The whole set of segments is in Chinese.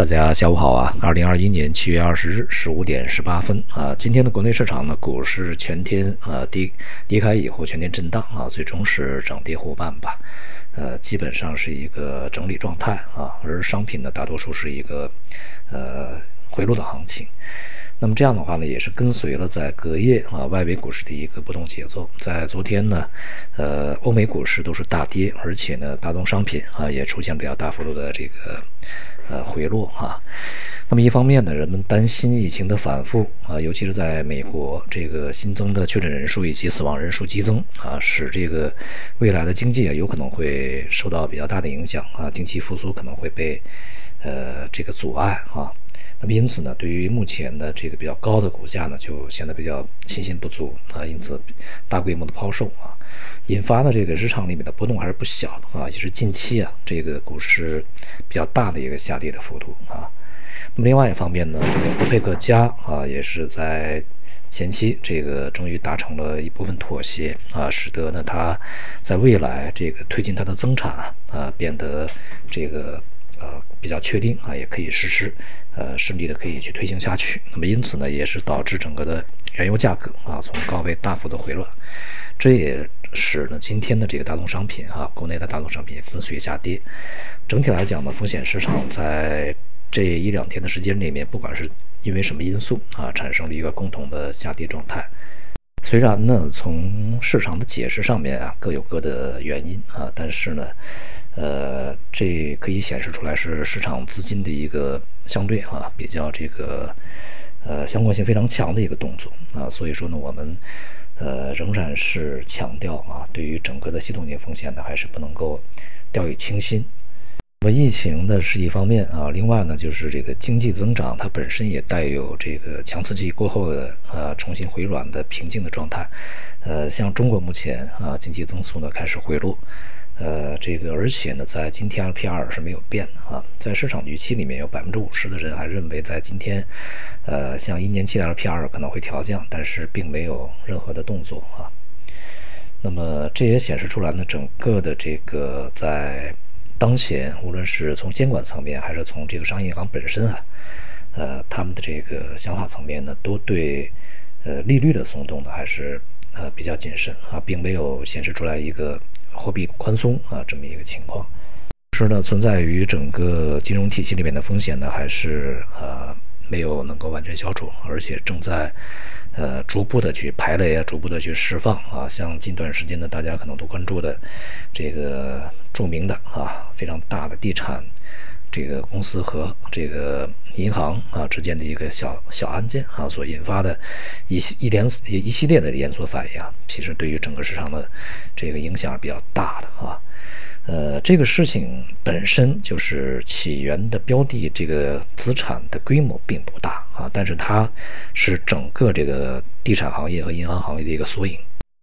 大家下午好啊！二零二一年七月二十日十五点十八分啊，今天的国内市场呢，股市全天啊低低开以后全天震荡啊，最终是涨跌互半吧，呃，基本上是一个整理状态啊，而商品呢，大多数是一个呃回落的行情。那么这样的话呢，也是跟随了在隔夜啊外围股市的一个波动节奏。在昨天呢，呃，欧美股市都是大跌，而且呢，大宗商品啊也出现比较大幅度的这个。呃，回落啊。那么一方面呢，人们担心疫情的反复啊，尤其是在美国，这个新增的确诊人数以及死亡人数激增啊，使这个未来的经济啊有可能会受到比较大的影响啊，经济复苏可能会被呃这个阻碍啊。那么因此呢，对于目前的这个比较高的股价呢，就显得比较信心不足啊，因此大规模的抛售啊。引发的这个市场里面的波动还是不小的啊，也是近期啊这个股市比较大的一个下跌的幅度啊。那么另外一方面呢，这个欧佩克加啊也是在前期这个终于达成了一部分妥协啊，使得呢它在未来这个推进它的增产啊啊变得这个呃比较确定啊，也可以实施呃顺利的可以去推行下去。那么因此呢，也是导致整个的原油价格啊从高位大幅的回落，这也。使呢今天的这个大宗商品啊，国内的大宗商品也跟随下跌。整体来讲呢，风险市场在这一两天的时间里面，不管是因为什么因素啊，产生了一个共同的下跌状态。虽然呢，从市场的解释上面啊，各有各的原因啊，但是呢，呃，这可以显示出来是市场资金的一个相对啊比较这个呃相关性非常强的一个动作啊。所以说呢，我们。呃，仍然是强调啊，对于整个的系统性风险呢，还是不能够掉以轻心。那么疫情呢是一方面啊，另外呢就是这个经济增长，它本身也带有这个强刺激过后的呃重新回软的平静的状态。呃，像中国目前啊经济增速呢开始回落。呃，这个而且呢，在今天 LPR 是没有变的啊，在市场预期里面有百分之五十的人还认为在今天，呃，像一年期的 LPR 可能会调降，但是并没有任何的动作啊。那么这也显示出来呢，整个的这个在当前，无论是从监管层面还是从这个商业银行本身啊，呃，他们的这个想法层面呢，都对呃利率的松动呢还是呃比较谨慎啊，并没有显示出来一个。货币宽松啊，这么一个情况，是呢，存在于整个金融体系里面的风险呢，还是呃没有能够完全消除，而且正在呃逐步的去排雷啊，逐步的去释放啊。像近段时间呢，大家可能都关注的这个著名的啊非常大的地产这个公司和这个银行啊之间的一个小小案件啊所引发的一系一连一系列的连锁反应啊。其实对于整个市场的这个影响是比较大的啊，呃，这个事情本身就是起源的标的，这个资产的规模并不大啊，但是它是整个这个地产行业和银行行业的一个缩影，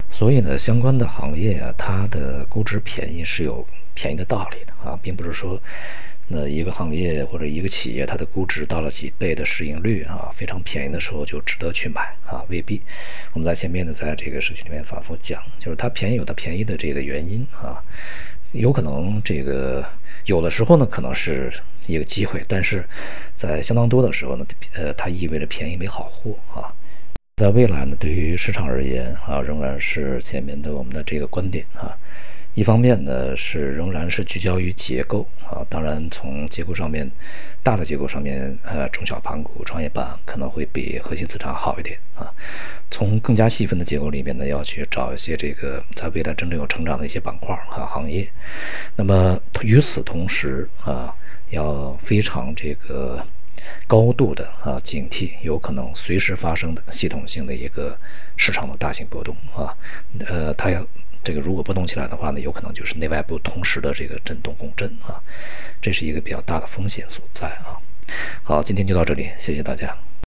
所以呢，相关的行业啊，它的估值便宜是有便宜的道理的啊，并不是说。那一个行业或者一个企业，它的估值到了几倍的市盈率啊，非常便宜的时候就值得去买啊，未必。我们在前面呢，在这个视频里面反复讲，就是它便宜有它便宜的这个原因啊，有可能这个有的时候呢，可能是一个机会，但是在相当多的时候呢，呃，它意味着便宜没好货啊。在未来呢，对于市场而言啊，仍然是前面的我们的这个观点啊。一方面呢是仍然是聚焦于结构啊，当然从结构上面，大的结构上面，呃，中小盘股、创业板可能会比核心资产好一点啊。从更加细分的结构里面呢，要去找一些这个在未来真正有成长的一些板块和行业。那么与此同时啊，要非常这个高度的啊警惕，有可能随时发生的系统性的一个市场的大型波动啊，呃，它要。这个如果波动起来的话呢，有可能就是内外部同时的这个震动共振啊，这是一个比较大的风险所在啊。好，今天就到这里，谢谢大家。